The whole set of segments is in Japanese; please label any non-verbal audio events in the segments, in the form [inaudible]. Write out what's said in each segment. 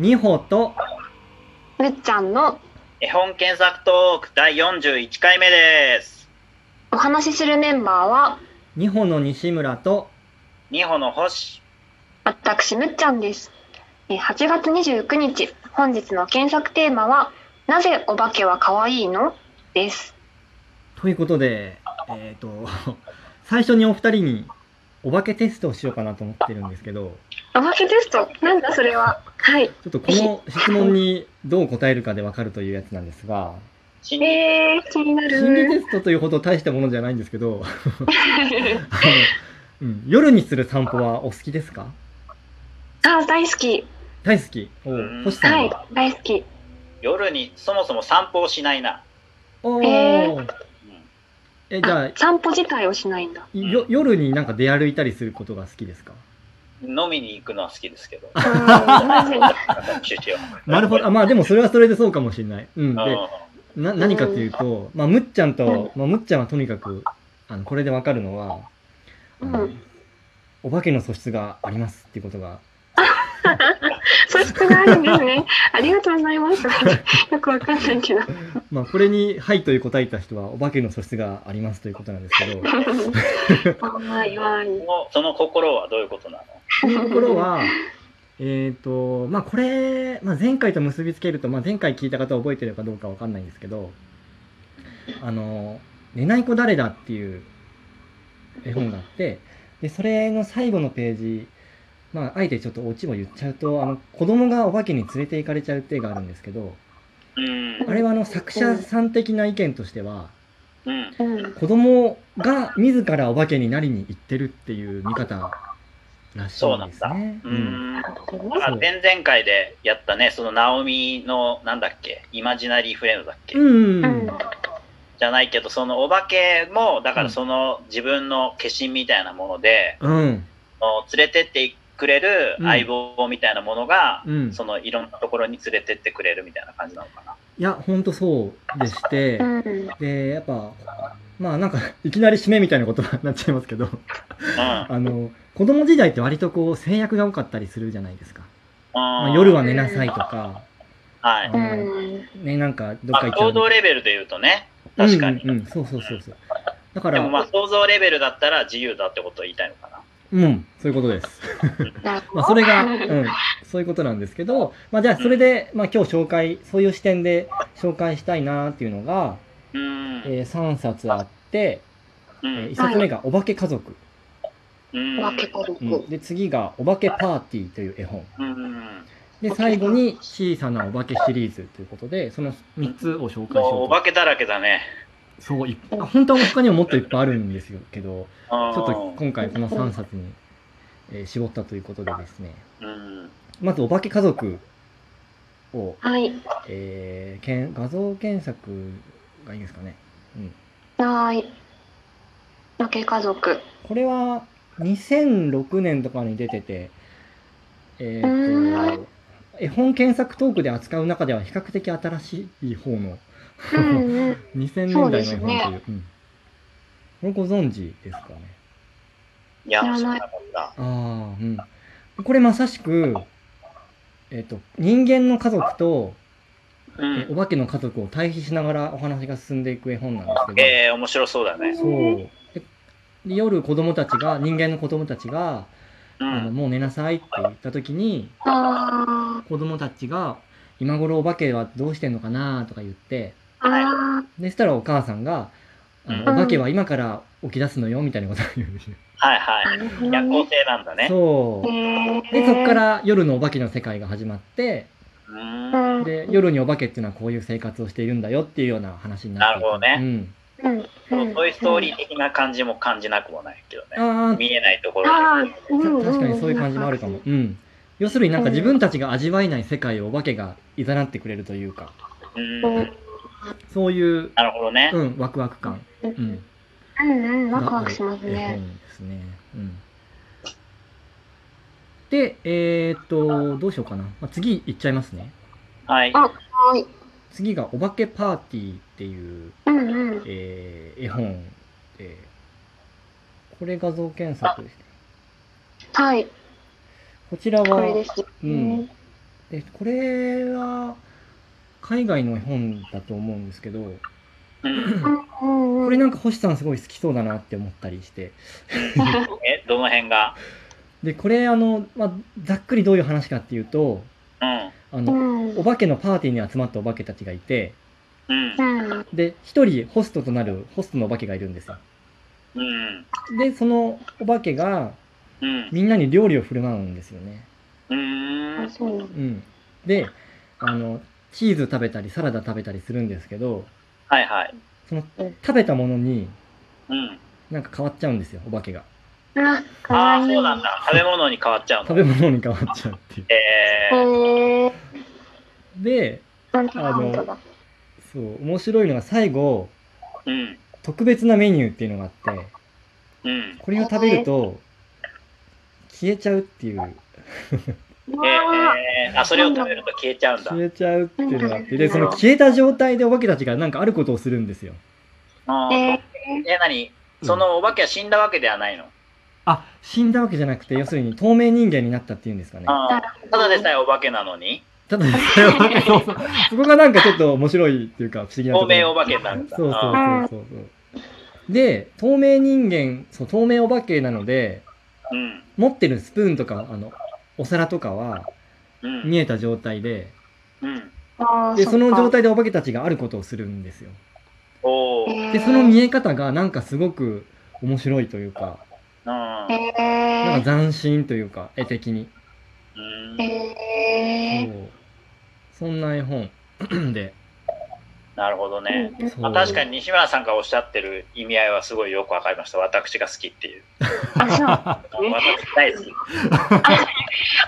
みほとむっちゃんの絵本検索トーク第41回目です。お話しするメンバーはみほの西村と二歩の星。私むっちゃんです。えー8月29日、本日の検索テーマはなぜお化けは可愛いの？です。ということで、えっ、と、最初にお二人にお化けテストをしようかなと思ってるんですけど、お化けテスト？なんだそれは。はい。ちょっとこの [laughs] 質問にどう答えるかでわかるというやつなんですが、心理えー、気にな心理テる。ストというほど大したものじゃないんですけど、あの、うん、夜にする散歩はお好きですか？あ、大好き。大好き。おうん星さんは？いは、、大好き。夜にそもそも散歩をしないな。おえーえ、じゃああ、散歩自体をしないんだ。よ夜になんか出歩いたりすることが好きですか？飲みに行くのは好きですけど。うん [laughs] なるほど。あまあでもそれはそれでそうかもしれない。うん。で、うな、何かっていうと、まあ、むっちゃんと、まあ、むっちゃんはとにかく、あの、これでわかるのは、うんお化けの素質がありますっていうことが、[laughs] 素質があるんですね。ありがとうございます。[laughs] よくわかんないけど。まあ、これに、はいという答えた人は、お化けの素質がありますということなんですけど、その心はどういうことなの？そのところは、えっ、と、まあ、これ、まあ、前回と結びつけると、まあ、前回聞いた方は覚えてるかどうかわかんないんですけど、あの、寝ない子誰だっていう絵本があって、で、それの最後のページ、まあ、あえてちょっとオチを言っちゃうと、あの、子供がお化けに連れて行かれちゃうって絵があるんですけど、うん。あれはあの、作者さん的な意見としては、うん。うん。子供が自らお化けになりに行ってるっていう見方らしいんですね。ううんん。だそうから前々回でやったね、そのナオミの、なんだっけ、イマジナリーフレンドだっけ、うん。うん。じゃないけど、そのお化けも、だからその自分の化身みたいなもので、うん。お連れてってくれる相棒みたいなものが、うん。そのいろんなところに連れてってくれるみたいな感じなのかな。いや、ほんとそうでして、うん。で、やっぱ、まあなんか、いきなり締めみたいな言葉になっちゃいますけど、うん。[laughs] あの、子供時代って割とこう制約が多かったりするじゃないですか。まあ、うん夜は寝なさいとか、はい。うん。ね、なんかどっまあ、行か行っちゃう動レベルで言うとね、確かに。うんうんうん、そうそうそうそう。だから、でもまあ、想像レベルだったら自由だってことを言いたいのかな。うん、そういうことです。[laughs] まあ、それが、うん、そういうことなんですけど、まあ、じゃあ、それで、まあ、今日紹介、そういう視点で紹介したいなっていうのが、うん。えー3冊あって、うんえ1冊目が、お化け家族。うん。で、次が、お化けパーティーという絵本。うん。で、最後に、小さなお化けシリーズということで、その3つを紹介しよもうと。化けだらけだね。そう、いっぱい本当は他にももっといっぱいあるんですよけど、ちょっと今回この3冊に、えー絞ったということでですね、うん。まず、お化け家族を、はい。えー、けん画像検索がいいですかね。うん。はい。わけ家族。これは2006年とかに出てて、えうー、と、絵本検索トークで扱う中では比較的新しい方のうんうん。2000そう年代の絵本という。うん。これご存知ですかね？いや、知らなかった。ああ、うん。これまさしく、えっ、と、人間の家族と、うえおん。化けの家族を対比しながらお話が進んでいく絵本なんですけど、ええ、面白そうだね。そう。夜子供たちが、人間の子供たちが、うあのん。もう寝なさいって言った時に、あ子供たちが、今頃お化けはどうしてんのかなとか言って、あ。あで、そしたらお母さんが、あのうんお化けは今から起き出すのよみたいなことを言うんですよ。はいあ。はい。夜行ね。性なんだね。そう。へで、そこか、ら夜のお化けの世界が始まって。で、夜にお化けっていうのはこういう生活をしているんだよっていうような話になってなるほどねうん。うん。うん。トイ・ストーリー的な感じも感じなくもないけどね。あ見えないところで。うんあ、確かにそういう感じもあるかも。。うん。要するになんか自分たちが味わえない世界をお化けが誘ってくれるというか、うん。うんそういう、なるほどね。うん、ワクワク感。うん。うんうん、ワクワクします絵ね。本ですね。うん。で、えーっと、どうしようかな。まあ、次行っちゃいますね。はい。あはい。次が、お化けパーティーっていう、うんうん。えー絵本。えーこれ画像検索ですね。はい。こちらは、これです。うん。でこれは海外の本だと思うんですけど。これなんか星さんすごい好きそうだなって思ったりして [laughs] え、どの辺が？でこれあの、まあ、ざっくりどういう話かっていうとうん。あうのん。お化けのパーティーに集まったお化けたちがいてうん。うん。で一人ホストとなるホストのお化けがいるんですようん。でそのお化けがうん。みんなに料理を振る舞うんですよね。うんであのチーズ食べたりサラダ食べたりするんですけどはいはい。その食べたものにうん。なんか変わっちゃうんですよお化けがあ、かああ、わいい。そうなんだ。食べ物に変わっちゃうの。食べ物に変わっちゃうっていうえー、へえ。であの。そう面白いのが最後うん。特別なメニューっていうのがあってうん。これを食べると消えちゃうっていううわーえー、あ、それを食べると消えちゃうんだ。消えちゃうっていうのがあってでうんその消えた状態でお化けたちがなんかあることをするんですよあーええ、何そのお化けは死んだわけではないの、あ死んだわけじゃなくて要するに透明人間になったっていうんですかね。ただでさえお化けなのに。ただそうそうそうそこがなんかちょっと面白いっていうか不思議なところ。透明お化けになるんだ。そうそうあそうそうそう。で透明人間そう透明お化けなのでーうん。持ってるスプーンとかあのお皿とかはうん。見えた状態で。うん。あーでその状っ態でお化けたちがあることをするんですよ。でその見え方がなんかすごく面白いというかうん。へなんえか斬新というか絵的に。うん。へえそう。そんな絵本 [clears throat] で。なるほどね。まあ、確かに西村さんがおっしゃってる意味合いはすごいよくわかりました。私が好きっていう。あそう。ね [laughs] 私大好き。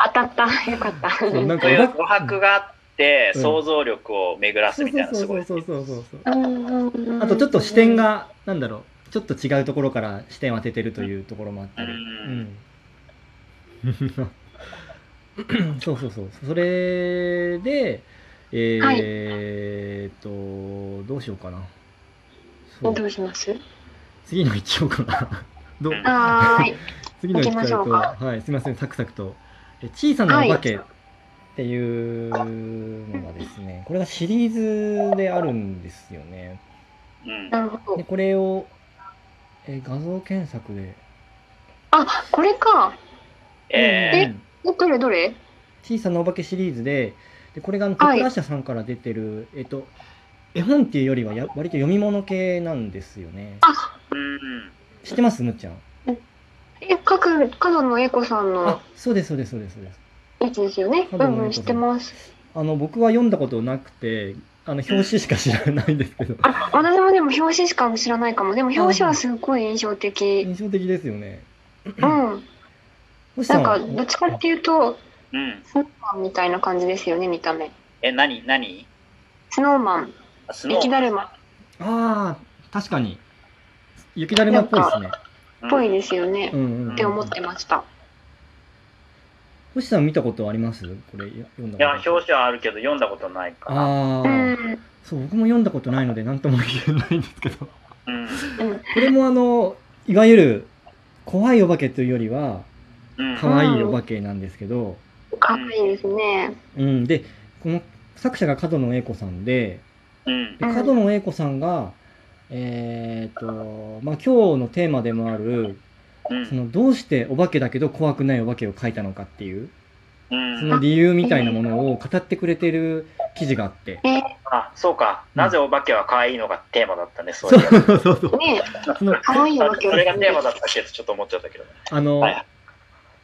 当たった。よかった。そうなんかそういう余白があって、うん。想像力を巡らすそうみたいな、すごい。そうそうそうそうそううんう。んうん。あとちょっと視点がなんだろうちょっと違うところから視点を当ててるというところもあったり。うん。うん。[laughs] そうそうそう。それでえーっとどうしようかな。どうします？次の一応かな。どう？はーい。[laughs] 次の一行きましょとはいすみません。サクサクと。え小さなお化けっていうのがですね、これがシリーズであるんですよね。うん。なるほどでこれをえ画像検索で。あこれか。えうんどれどれ？小さなお化けシリーズででこれがあのはい。徳良社さんから出てる、えっと絵本っていうよりはや割と読み物系なんですよね。ー、うん。知ってます？むっちゃん。え角角野栄子さんの。あそうですそうですそうです。そうですやつですよねうん知ってます。あの僕は読んだことなくてあの表紙しか知らないんですけど。あ私もでも表紙しか知らないかも。でも表紙はすごい印象的。印象的ですよね。うん。[coughs] なんんかどっちかっていうとうん。スノーマンみたいな感じですよね見た目。え、何？何？スノーマン。雪だるま。ああ確かに。雪だるまっぽいですね。っぽいですよね。うんうん、うん、って思ってました星さん見たことあります？これ読んだいや、表紙はあるけど読んだことないから。あうあ、ん。そう僕も読んだことないので何とも言えないんですけど。うん。うん。これもあのいわゆる怖いお化けというよりはうん。可愛いお化けなんですけど、かわいいですね。うん、でこの作者が角野栄子さんでうん。でうん角野栄子さんが、えーっとまあ、今日のテーマでもあるうんそのどうしてお化けだけど怖くないお化けを描いたのかっていううんその理由みたいなものを語ってくれてる記事があって。あ、そうか。なぜお化けは可愛いのがテーマだったね、そそうそうそうそう。ね可愛いわけそれがテーマだったっけとちょっと思っちゃったけど。あの、はい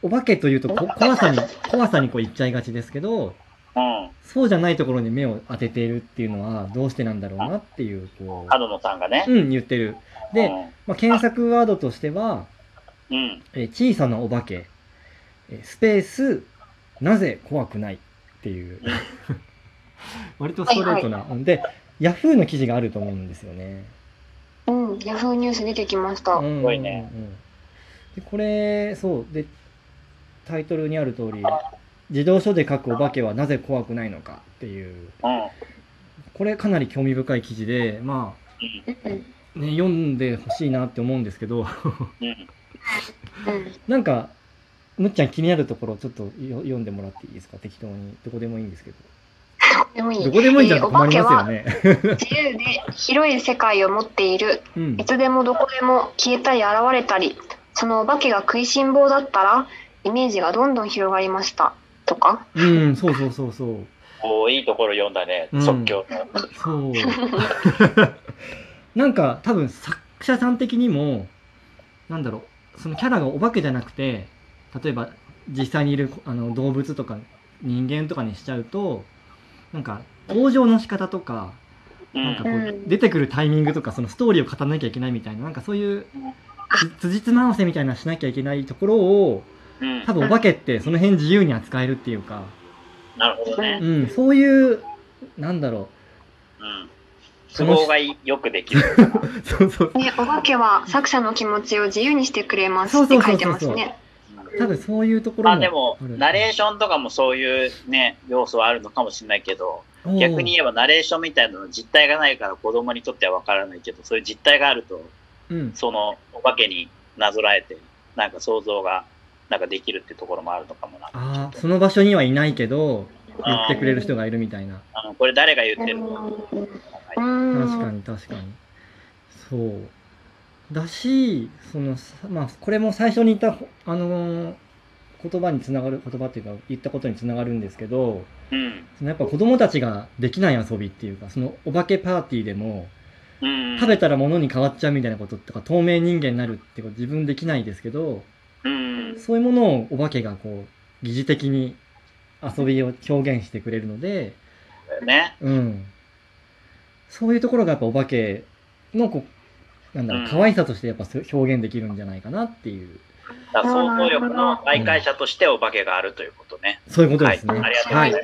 お化けというとこ怖さに怖さにこう言っちゃいがちですけどうん。そうじゃないところに目を当てているっていうのはどうしてなんだろうなっていうこ角野さんがね。う、うん、言ってるで、まあ、検索ワードとしてはうん。うん。「えー小さなお化け」えースペース「なぜ怖くない」っていう。割とストレートな、うん。でヤフーの記事があると思うんですよね。うん。ヤフーニュース出てきました。うん。すごいね。でこれそう。でタイトルにある通り自動書で書くお化けはなぜ怖くないのかっていう。うん。これかなり興味深い記事でまあね読んでほしいなって思うんですけどなんかむっちゃん気になるところちょっとよ読んでもらっていいですか？適当に。どこでもいいんですけど。でもいい。どこでもいいじゃんえーと困りますよね、自由で広い世界を持っている。うん。いつでもどこでも消えたり現れたりそのお化けが食いしん坊だったらイメージがどんどん広がりました。とか？うんそうそうそうそう。おーいいところ読んだね、うん。即興。の。そう。[laughs] なんか多分作者さん的にもなんだろうそのキャラがお化けじゃなくて例えば実際にいるあの動物とか人間とかにしちゃうとなんか登場の仕方とかうんなんかこううん出てくるタイミングとかそのストーリーを語らなきゃいけないみたいななんかそういうつ辻褄合わせみたいなのしなきゃいけないところをうん多分お化けってその辺自由に扱えるっていうか、なるほどね。うん、そういうなんだろうん。都合がよくできる。う [laughs] そうそう。ね、お化けは作者の気持ちを自由にしてくれますって書いてますね。多分そういうところもまあでも、る。ナレーションとかもそういうね、要素はあるのかもしれないけど、逆に言えばナレーションみたいなの実体がないから子供にとってはわからないけど、そういう実体があると、うん、そのお化けになぞらえて、なんか想像がなんかできるってところもあるのかもな。ああその場所にはいないけど言ってくれる人がいるみたいな。あのこれ誰が言ってるのうん確かに確かにそうだしそのさまあこれも最初に言ったあのー言葉につながる言葉っていうか言ったことにつながるんですけどうん。そのやっぱ子供たちができない遊びっていうかそのお化けパーティーでもうん。食べたら物に変わっちゃうみたいなこととか透明人間になるってこと自分できないですけどうん。そういうものをお化けがこう疑似的に遊びを表現してくれるので、ね。うん、そういうところがやっぱお化けのこうなんだろううん。可愛さとしてやっぱ表現できるんじゃないかなっていう、想像力の媒介者としてお化けがあるということね。そういうことですね。はい。ありがとうございます